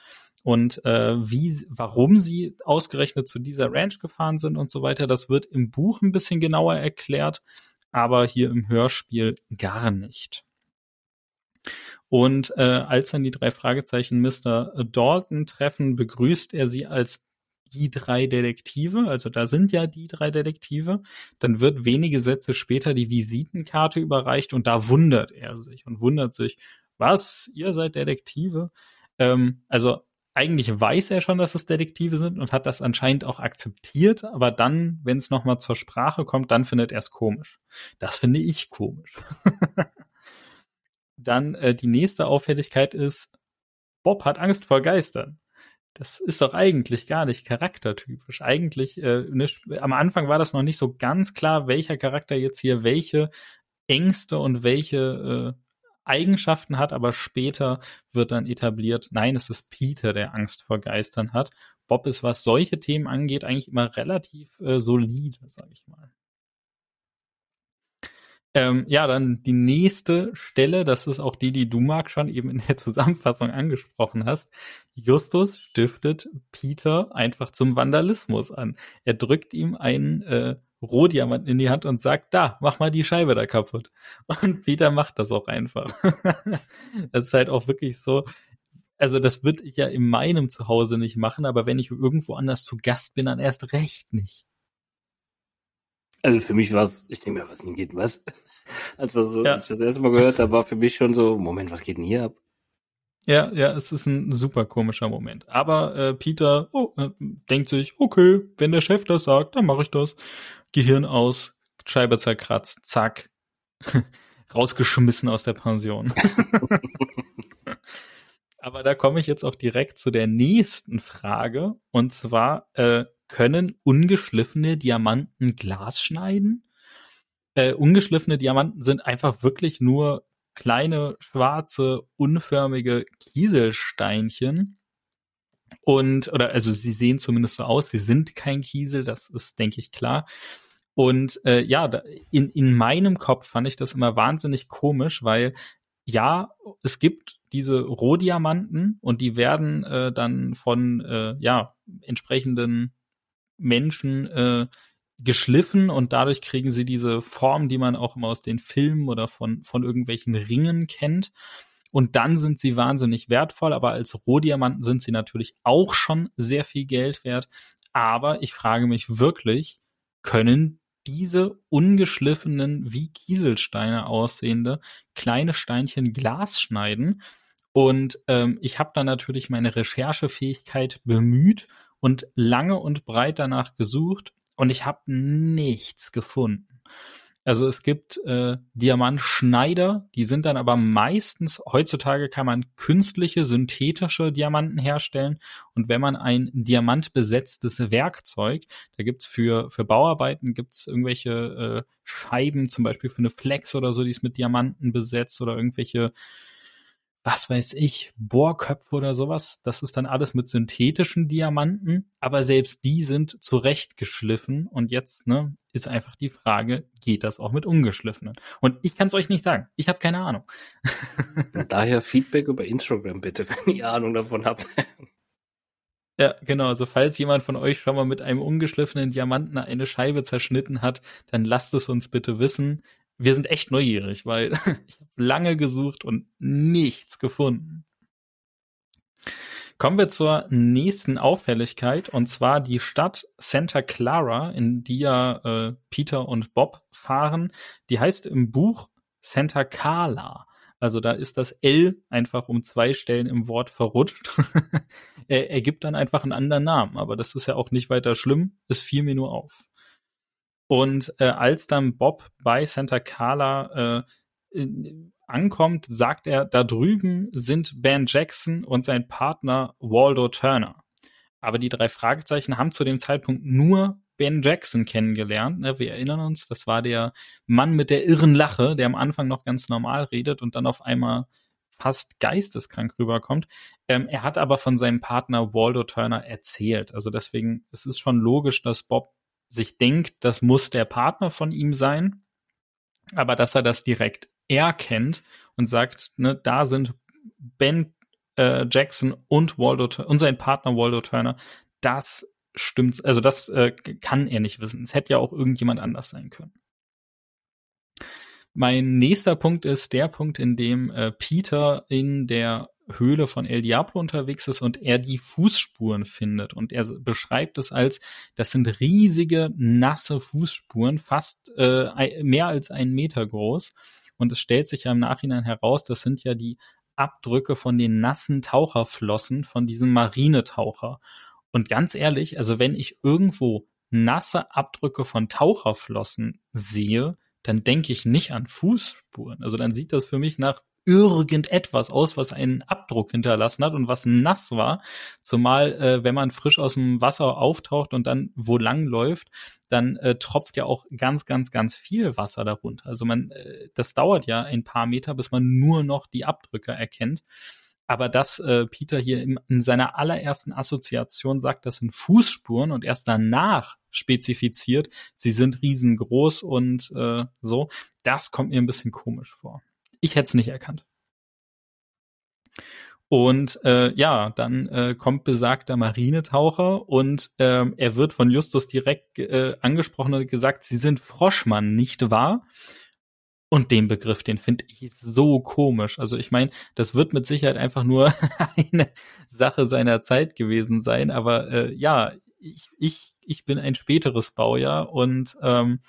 Und äh, wie, warum sie ausgerechnet zu dieser Ranch gefahren sind und so weiter, das wird im Buch ein bisschen genauer erklärt, aber hier im Hörspiel gar nicht. Und äh, als dann die drei Fragezeichen Mr. Dalton treffen, begrüßt er sie als die drei Detektive, also da sind ja die drei Detektive, dann wird wenige Sätze später die Visitenkarte überreicht und da wundert er sich und wundert sich, was, ihr seid Detektive? Ähm, also eigentlich weiß er schon, dass es Detektive sind und hat das anscheinend auch akzeptiert, aber dann, wenn es nochmal zur Sprache kommt, dann findet er es komisch. Das finde ich komisch. [laughs] dann äh, die nächste Auffälligkeit ist, Bob hat Angst vor Geistern. Das ist doch eigentlich gar nicht charaktertypisch. Eigentlich, äh, ne, am Anfang war das noch nicht so ganz klar, welcher Charakter jetzt hier welche Ängste und welche äh, Eigenschaften hat, aber später wird dann etabliert, nein, es ist Peter, der Angst vor Geistern hat. Bob ist, was solche Themen angeht, eigentlich immer relativ äh, solide, sage ich mal. Ähm, ja, dann die nächste Stelle, das ist auch die, die du, Marc, schon eben in der Zusammenfassung angesprochen hast. Justus stiftet Peter einfach zum Vandalismus an. Er drückt ihm einen äh, Rohdiamanten in die Hand und sagt, da, mach mal die Scheibe da kaputt. Und Peter macht das auch einfach. [laughs] das ist halt auch wirklich so, also das würde ich ja in meinem Zuhause nicht machen, aber wenn ich irgendwo anders zu Gast bin, dann erst recht nicht. Also für mich war es, ich denke mir, was denn geht, was? [laughs] Also so, ja. ich das erste Mal gehört habe, war für mich schon so, Moment, was geht denn hier ab? Ja, ja, es ist ein super komischer Moment. Aber äh, Peter oh, äh, denkt sich, okay, wenn der Chef das sagt, dann mache ich das. Gehirn aus, Scheibe zerkratzt, zack, [laughs] rausgeschmissen aus der Pension. [laughs] Aber da komme ich jetzt auch direkt zu der nächsten Frage. Und zwar, äh, können ungeschliffene Diamanten Glas schneiden? Äh, ungeschliffene Diamanten sind einfach wirklich nur kleine, schwarze, unförmige Kieselsteinchen. Und, oder, also sie sehen zumindest so aus, sie sind kein Kiesel, das ist, denke ich, klar. Und äh, ja, in, in meinem Kopf fand ich das immer wahnsinnig komisch, weil ja, es gibt diese Rohdiamanten und die werden äh, dann von äh, ja entsprechenden Menschen äh, geschliffen und dadurch kriegen sie diese Form, die man auch immer aus den Filmen oder von, von irgendwelchen Ringen kennt. Und dann sind sie wahnsinnig wertvoll, aber als Rohdiamanten sind sie natürlich auch schon sehr viel Geld wert. Aber ich frage mich wirklich, können diese ungeschliffenen, wie Kieselsteine aussehende kleine Steinchen Glas schneiden? Und ähm, ich habe da natürlich meine Recherchefähigkeit bemüht und lange und breit danach gesucht und ich habe nichts gefunden. Also es gibt äh, Diamantschneider, die sind dann aber meistens, heutzutage kann man künstliche, synthetische Diamanten herstellen. Und wenn man ein diamantbesetztes Werkzeug, da gibt's für, für Bauarbeiten gibt's irgendwelche äh, Scheiben, zum Beispiel für eine Flex oder so, die ist mit Diamanten besetzt oder irgendwelche was weiß ich, Bohrköpfe oder sowas. Das ist dann alles mit synthetischen Diamanten, aber selbst die sind zurechtgeschliffen und jetzt ne, ist einfach die Frage, geht das auch mit ungeschliffenen? Und ich kann es euch nicht sagen. Ich habe keine Ahnung. [laughs] Daher Feedback über Instagram bitte, [laughs] wenn ihr Ahnung davon habt. Ja, genau. Also falls jemand von euch schon mal mit einem ungeschliffenen Diamanten eine Scheibe zerschnitten hat, dann lasst es uns bitte wissen. Wir sind echt neugierig, weil [laughs] ich habe lange gesucht und nichts gefunden. Kommen wir zur nächsten Auffälligkeit und zwar die Stadt Santa Clara, in die ja äh, Peter und Bob fahren. Die heißt im Buch Santa Carla. Also da ist das L einfach um zwei Stellen im Wort verrutscht. [laughs] er, er gibt dann einfach einen anderen Namen, aber das ist ja auch nicht weiter schlimm. Es fiel mir nur auf. Und äh, als dann Bob bei Santa Carla äh, ankommt, sagt er, da drüben sind Ben Jackson und sein Partner Waldo Turner. Aber die drei Fragezeichen haben zu dem Zeitpunkt nur Ben Jackson kennengelernt. Ne? Wir erinnern uns, das war der Mann mit der irren Lache, der am Anfang noch ganz normal redet und dann auf einmal fast geisteskrank rüberkommt. Ähm, er hat aber von seinem Partner Waldo Turner erzählt. Also deswegen, es ist schon logisch, dass Bob sich denkt, das muss der Partner von ihm sein. Aber dass er das direkt erkennt und sagt, ne, da sind Ben äh, Jackson und Waldo und sein Partner Waldo Turner, das stimmt, also das äh, kann er nicht wissen. Es hätte ja auch irgendjemand anders sein können. Mein nächster Punkt ist der Punkt, in dem äh, Peter in der Höhle von El Diablo unterwegs ist und er die Fußspuren findet. Und er beschreibt es als, das sind riesige, nasse Fußspuren, fast äh, mehr als einen Meter groß. Und es stellt sich ja im Nachhinein heraus, das sind ja die Abdrücke von den nassen Taucherflossen von diesem Marinetaucher. Und ganz ehrlich, also wenn ich irgendwo nasse Abdrücke von Taucherflossen sehe, dann denke ich nicht an Fußspuren. Also dann sieht das für mich nach irgendetwas aus, was einen Abdruck hinterlassen hat und was nass war. Zumal, äh, wenn man frisch aus dem Wasser auftaucht und dann wo lang läuft, dann äh, tropft ja auch ganz, ganz, ganz viel Wasser darunter. Also man, äh, das dauert ja ein paar Meter, bis man nur noch die Abdrücke erkennt. Aber dass äh, Peter hier in, in seiner allerersten Assoziation sagt, das sind Fußspuren und erst danach spezifiziert, sie sind riesengroß und äh, so, das kommt mir ein bisschen komisch vor. Ich hätte es nicht erkannt. Und äh, ja, dann äh, kommt besagter Marinetaucher und ähm, er wird von Justus direkt äh, angesprochen und gesagt, sie sind Froschmann, nicht wahr? Und den Begriff, den finde ich so komisch. Also ich meine, das wird mit Sicherheit einfach nur [laughs] eine Sache seiner Zeit gewesen sein. Aber äh, ja, ich, ich, ich bin ein späteres Baujahr und ähm,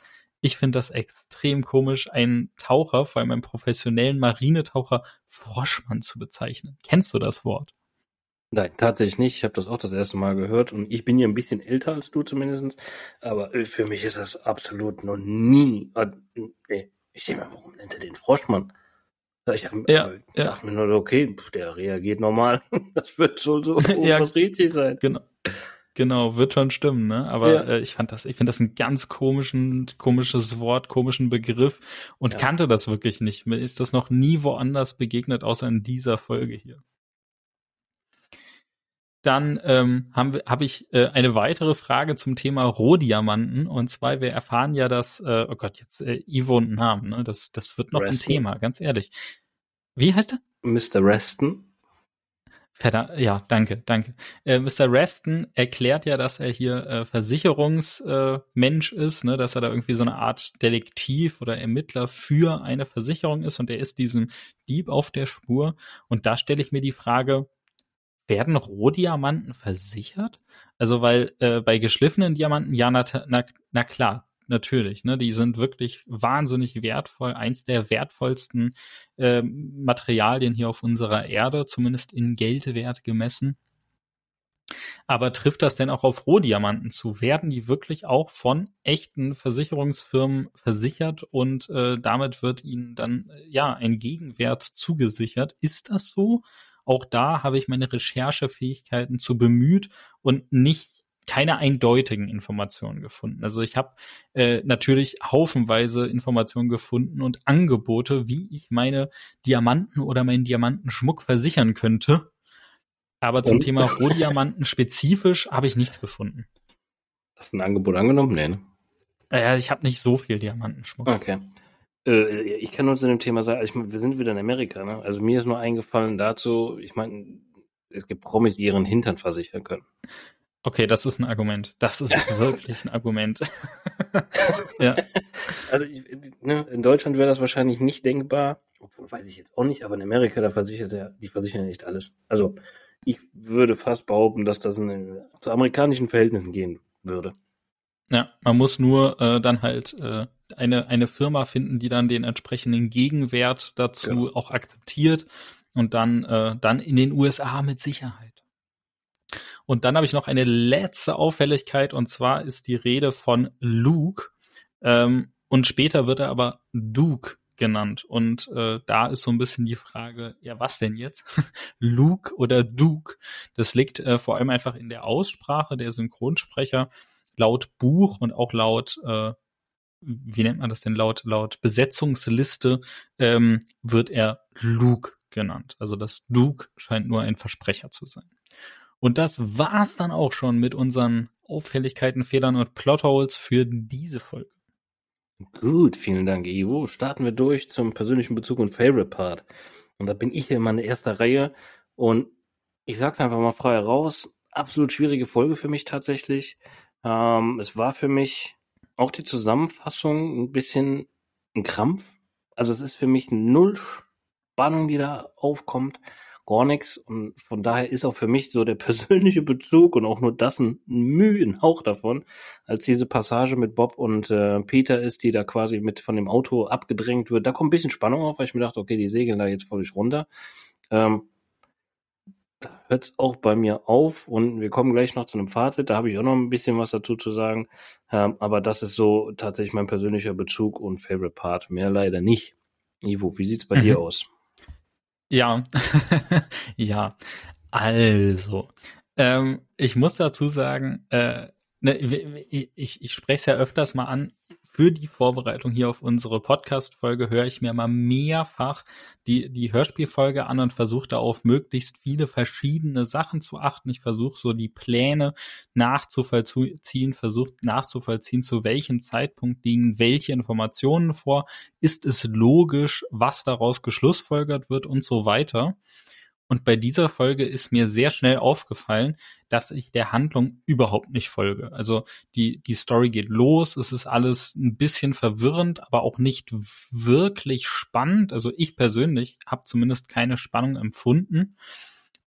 ich finde das extrem komisch, einen Taucher, vor allem einen professionellen Marinetaucher, Froschmann zu bezeichnen. Kennst du das Wort? Nein, tatsächlich nicht. Ich habe das auch das erste Mal gehört und ich bin ja ein bisschen älter als du zumindest. Aber äh, für mich ist das absolut noch nie. Äh, ich denke mal, warum nennt er den Froschmann? Ich hab, ja, äh, ja. dachte mir nur, okay, der reagiert normal. [laughs] Das wird schon so [laughs] ja, richtig sein. Genau. Genau, wird schon stimmen, ne? Aber ja. äh, ich fand das, ich finde das ein ganz komischen, komisches Wort, komischen Begriff und ja. kannte das wirklich nicht. Mir ist das noch nie woanders begegnet, außer in dieser Folge hier. Dann ähm, habe hab ich äh, eine weitere Frage zum Thema Rohdiamanten. Und zwar, wir erfahren ja, dass, äh, oh Gott, jetzt äh, Ivo und Namen, ne? Das, das wird noch Reston. ein Thema, ganz ehrlich. Wie heißt er? Mr. Reston. Verdammt, ja, danke, danke. Äh, Mr. Reston erklärt ja, dass er hier äh, Versicherungsmensch äh, ist, ne, dass er da irgendwie so eine Art Detektiv oder Ermittler für eine Versicherung ist und er ist diesem Dieb auf der Spur. Und da stelle ich mir die Frage, werden Rohdiamanten versichert? Also weil äh, bei geschliffenen Diamanten, ja, na, na, na klar, natürlich. Ne? Die sind wirklich wahnsinnig wertvoll. Eins der wertvollsten äh, Materialien hier auf unserer Erde, zumindest in Geldwert gemessen. Aber trifft das denn auch auf Rohdiamanten zu? Werden die wirklich auch von echten Versicherungsfirmen versichert und äh, damit wird ihnen dann äh, ja ein Gegenwert zugesichert? Ist das so? Auch da habe ich meine Recherchefähigkeiten zu bemüht und nicht keine eindeutigen Informationen gefunden. Also ich habe äh, natürlich haufenweise Informationen gefunden und Angebote, wie ich meine Diamanten oder meinen Diamantenschmuck versichern könnte. Aber zum und? Thema Rohdiamanten spezifisch habe ich nichts gefunden. Hast du ein Angebot angenommen? Nee, ne? Ja, ich habe nicht so viel Diamantenschmuck. Okay. Äh, ich kann nur zu dem Thema sagen, ich, wir sind wieder in Amerika, ne? Also mir ist nur eingefallen dazu, ich meine, es gibt Promis, die ihren Hintern versichern können. Okay, das ist ein Argument. Das ist [laughs] wirklich ein Argument. [laughs] ja. Also ne, in Deutschland wäre das wahrscheinlich nicht denkbar, obwohl weiß ich jetzt auch nicht, aber in Amerika, da versichert er, die versichern ja nicht alles. Also ich würde fast behaupten, dass das in, zu amerikanischen Verhältnissen gehen würde. Ja, man muss nur äh, dann halt äh, eine, eine Firma finden, die dann den entsprechenden Gegenwert dazu genau. auch akzeptiert und dann, äh, dann in den USA mit Sicherheit. Und dann habe ich noch eine letzte Auffälligkeit und zwar ist die Rede von Luke ähm, und später wird er aber Duke genannt. Und äh, da ist so ein bisschen die Frage, ja, was denn jetzt? [laughs] Luke oder Duke? Das liegt äh, vor allem einfach in der Aussprache der Synchronsprecher. Laut Buch und auch laut, äh, wie nennt man das denn, laut, laut Besetzungsliste ähm, wird er Luke genannt. Also das Duke scheint nur ein Versprecher zu sein. Und das war's dann auch schon mit unseren Auffälligkeiten, Fehlern und Plotholes für diese Folge. Gut, vielen Dank, Ivo. Starten wir durch zum persönlichen Bezug und Favorite Part. Und da bin ich hier in meiner erster Reihe. Und ich sag's einfach mal frei heraus. Absolut schwierige Folge für mich tatsächlich. Ähm, es war für mich auch die Zusammenfassung ein bisschen ein Krampf. Also es ist für mich null Spannung, die da aufkommt gar nichts. Und von daher ist auch für mich so der [laughs] persönliche Bezug und auch nur das ein Mühe, ein Hauch davon, als diese Passage mit Bob und äh, Peter ist, die da quasi mit von dem Auto abgedrängt wird. Da kommt ein bisschen Spannung auf, weil ich mir dachte, okay, die segeln da jetzt völlig runter. Ähm, da hört es auch bei mir auf und wir kommen gleich noch zu einem Fazit. Da habe ich auch noch ein bisschen was dazu zu sagen. Ähm, aber das ist so tatsächlich mein persönlicher Bezug und Favorite Part. Mehr leider nicht. Ivo, wie sieht's bei mhm. dir aus? Ja, [laughs] ja. Also, ähm, ich muss dazu sagen, äh, ne, ich, ich spreche es ja öfters mal an, für die Vorbereitung hier auf unsere Podcast-Folge höre ich mir mal mehrfach die, die Hörspielfolge an und versuche da auf möglichst viele verschiedene Sachen zu achten. Ich versuche so die Pläne nachzuvollziehen, versuche nachzuvollziehen, zu welchem Zeitpunkt liegen welche Informationen vor. Ist es logisch, was daraus geschlussfolgert wird und so weiter. Und bei dieser Folge ist mir sehr schnell aufgefallen, dass ich der Handlung überhaupt nicht folge. Also die, die Story geht los, es ist alles ein bisschen verwirrend, aber auch nicht wirklich spannend. Also ich persönlich habe zumindest keine Spannung empfunden.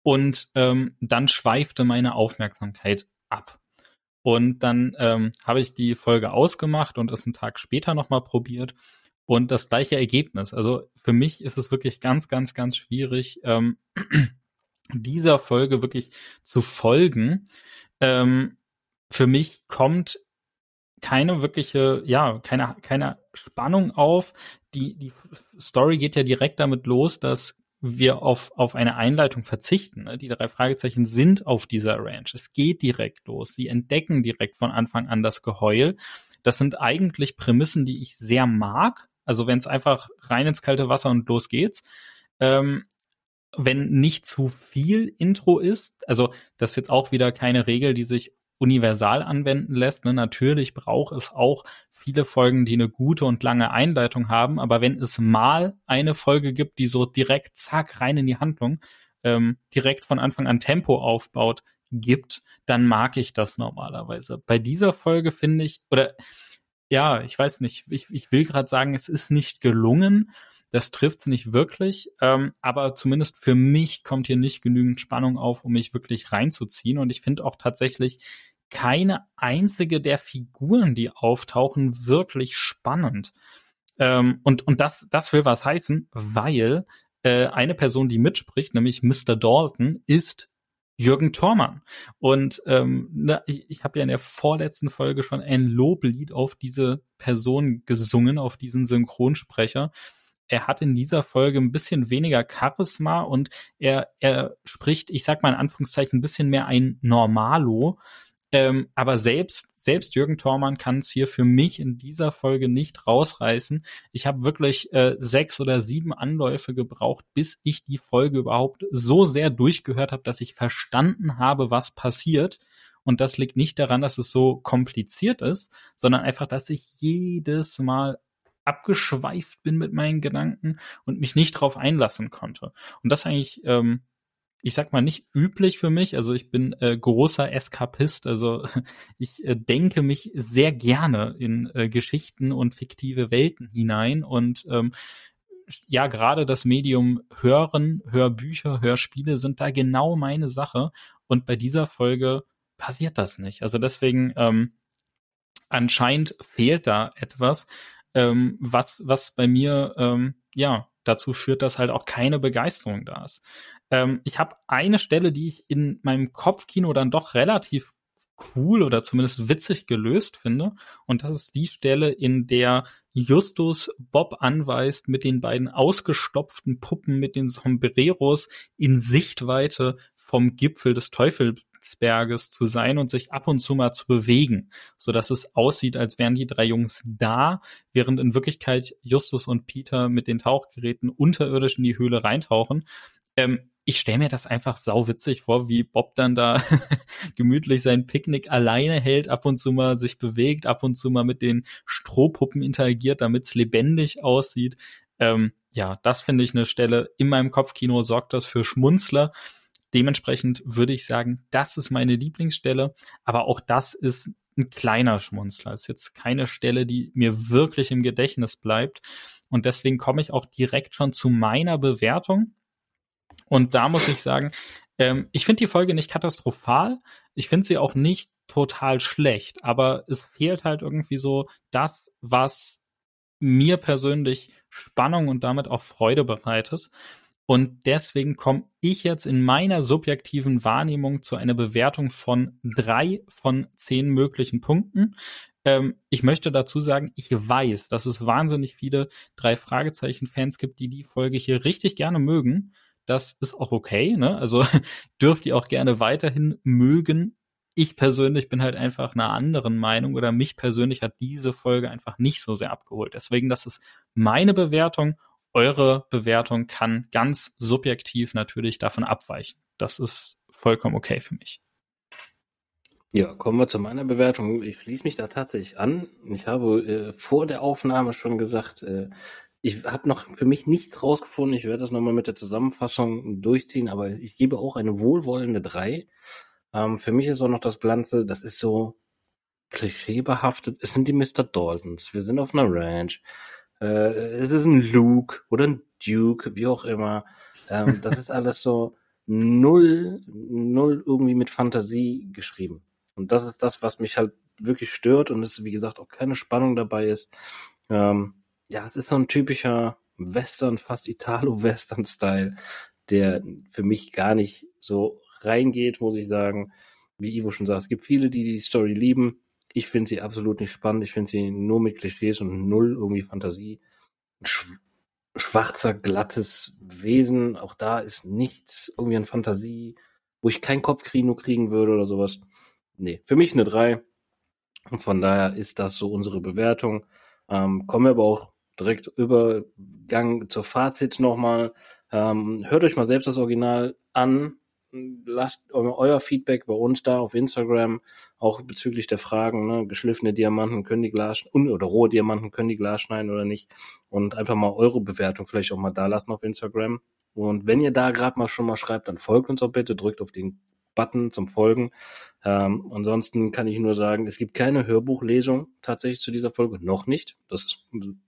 Und ähm, dann schweifte meine Aufmerksamkeit ab. Und dann ähm, habe ich die Folge ausgemacht und es einen Tag später nochmal probiert und das gleiche Ergebnis. Also für mich ist es wirklich ganz, ganz, ganz schwierig, ähm, [clears throat] dieser Folge wirklich zu folgen. Ähm, für mich kommt keine wirkliche, ja, keine, keine Spannung auf. Die, die Story geht ja direkt damit los, dass wir auf, auf eine Einleitung verzichten. Ne? Die drei Fragezeichen sind auf dieser Ranch. Es geht direkt los. Sie entdecken direkt von Anfang an das Geheul. Das sind eigentlich Prämissen, die ich sehr mag. Also wenn es einfach rein ins kalte Wasser und los geht's. Ähm, wenn nicht zu viel Intro ist, also das ist jetzt auch wieder keine Regel, die sich universal anwenden lässt. Ne? Natürlich braucht es auch viele Folgen, die eine gute und lange Einleitung haben, aber wenn es mal eine Folge gibt, die so direkt zack rein in die Handlung, ähm, direkt von Anfang an Tempo aufbaut, gibt, dann mag ich das normalerweise. Bei dieser Folge finde ich, oder ja, ich weiß nicht, ich, ich will gerade sagen, es ist nicht gelungen. Das trifft nicht wirklich, ähm, aber zumindest für mich kommt hier nicht genügend Spannung auf, um mich wirklich reinzuziehen. Und ich finde auch tatsächlich keine einzige der Figuren, die auftauchen, wirklich spannend. Ähm, und und das, das will was heißen, weil äh, eine Person, die mitspricht, nämlich Mr. Dalton, ist Jürgen Thormann. Und ähm, na, ich, ich habe ja in der vorletzten Folge schon ein Loblied auf diese Person gesungen, auf diesen Synchronsprecher. Er hat in dieser Folge ein bisschen weniger Charisma und er, er spricht, ich sag mal in Anführungszeichen, ein bisschen mehr ein Normalo. Ähm, aber selbst, selbst Jürgen Thormann kann es hier für mich in dieser Folge nicht rausreißen. Ich habe wirklich äh, sechs oder sieben Anläufe gebraucht, bis ich die Folge überhaupt so sehr durchgehört habe, dass ich verstanden habe, was passiert. Und das liegt nicht daran, dass es so kompliziert ist, sondern einfach, dass ich jedes Mal abgeschweift bin mit meinen Gedanken und mich nicht drauf einlassen konnte. Und das eigentlich ähm, ich sag mal, nicht üblich für mich. Also ich bin äh, großer Eskapist. Also [laughs] ich äh, denke mich sehr gerne in äh, Geschichten und fiktive Welten hinein. Und ähm, ja, gerade das Medium Hören, Hörbücher, Hörspiele sind da genau meine Sache. Und bei dieser Folge passiert das nicht. Also deswegen ähm, anscheinend fehlt da etwas, ähm, was, was bei mir ähm, ja dazu führt, dass halt auch keine Begeisterung da ist. Ähm, ich habe eine Stelle, die ich in meinem Kopfkino dann doch relativ cool oder zumindest witzig gelöst finde. Und das ist die Stelle, in der Justus Bob anweist, mit den beiden ausgestopften Puppen, mit den Sombreros in Sichtweite vom Gipfel des Teufelsberges zu sein und sich ab und zu mal zu bewegen, so dass es aussieht, als wären die drei Jungs da, während in Wirklichkeit Justus und Peter mit den Tauchgeräten unterirdisch in die Höhle reintauchen. Ähm, ich stelle mir das einfach sauwitzig vor, wie Bob dann da [laughs] gemütlich sein Picknick alleine hält, ab und zu mal sich bewegt, ab und zu mal mit den Strohpuppen interagiert, damit es lebendig aussieht. Ähm, ja, das finde ich eine Stelle. In meinem Kopfkino sorgt das für Schmunzler. Dementsprechend würde ich sagen, das ist meine Lieblingsstelle, aber auch das ist ein kleiner Schmunzler. Ist jetzt keine Stelle, die mir wirklich im Gedächtnis bleibt. Und deswegen komme ich auch direkt schon zu meiner Bewertung. Und da muss ich sagen, ähm, ich finde die Folge nicht katastrophal. Ich finde sie auch nicht total schlecht, aber es fehlt halt irgendwie so das, was mir persönlich Spannung und damit auch Freude bereitet. Und deswegen komme ich jetzt in meiner subjektiven Wahrnehmung zu einer Bewertung von drei von zehn möglichen Punkten. Ähm, ich möchte dazu sagen, ich weiß, dass es wahnsinnig viele drei Fragezeichen-Fans gibt, die die Folge hier richtig gerne mögen. Das ist auch okay, ne? Also [laughs] dürft ihr auch gerne weiterhin mögen. Ich persönlich bin halt einfach einer anderen Meinung oder mich persönlich hat diese Folge einfach nicht so sehr abgeholt. Deswegen, das ist meine Bewertung. Eure Bewertung kann ganz subjektiv natürlich davon abweichen. Das ist vollkommen okay für mich. Ja, kommen wir zu meiner Bewertung. Ich schließe mich da tatsächlich an. Ich habe äh, vor der Aufnahme schon gesagt, äh, ich habe noch für mich nichts rausgefunden. Ich werde das nochmal mit der Zusammenfassung durchziehen, aber ich gebe auch eine wohlwollende 3. Ähm, für mich ist auch noch das Glanze, das ist so klischeebehaftet. Es sind die Mr. Daltons. Wir sind auf einer Ranch. Äh, es ist ein Luke oder ein Duke, wie auch immer. Ähm, das ist alles so null, null irgendwie mit Fantasie geschrieben. Und das ist das, was mich halt wirklich stört und es, wie gesagt, auch keine Spannung dabei ist. Ähm, ja, es ist so ein typischer Western, fast Italo-Western-Style, der für mich gar nicht so reingeht, muss ich sagen. Wie Ivo schon sagt, es gibt viele, die die Story lieben. Ich finde sie absolut nicht spannend. Ich finde sie nur mit Klischees und null irgendwie Fantasie. Sch schwarzer, glattes Wesen. Auch da ist nichts irgendwie an Fantasie, wo ich keinen Kopfkino kriegen würde oder sowas. Nee, für mich eine 3. Und von daher ist das so unsere Bewertung. Ähm, kommen wir aber auch direkt Übergang zur Fazit nochmal. Ähm, hört euch mal selbst das Original an. Lasst euer Feedback bei uns da auf Instagram, auch bezüglich der Fragen, ne? geschliffene Diamanten können die Glas oder rohe Diamanten können die Glas schneiden oder nicht. Und einfach mal eure Bewertung vielleicht auch mal da lassen auf Instagram. Und wenn ihr da gerade mal schon mal schreibt, dann folgt uns auch bitte, drückt auf den Button zum Folgen. Ähm, ansonsten kann ich nur sagen, es gibt keine Hörbuchlesung tatsächlich zu dieser Folge. Noch nicht. Das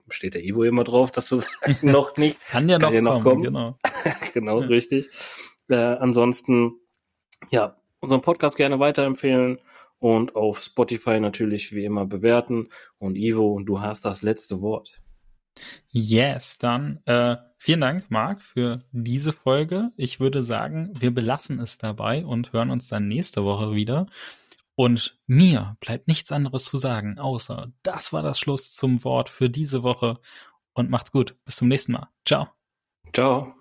steht der Ivo immer drauf, dass du sagst, [laughs] noch nicht. kann ja noch, kann ja noch kommen, kommen. Genau, [laughs] genau ja. richtig. Äh, ansonsten, ja, unseren Podcast gerne weiterempfehlen und auf Spotify natürlich wie immer bewerten. Und Ivo, du hast das letzte Wort. Yes, dann äh, vielen Dank, Marc, für diese Folge. Ich würde sagen, wir belassen es dabei und hören uns dann nächste Woche wieder. Und mir bleibt nichts anderes zu sagen, außer das war das Schluss zum Wort für diese Woche. Und macht's gut. Bis zum nächsten Mal. Ciao. Ciao.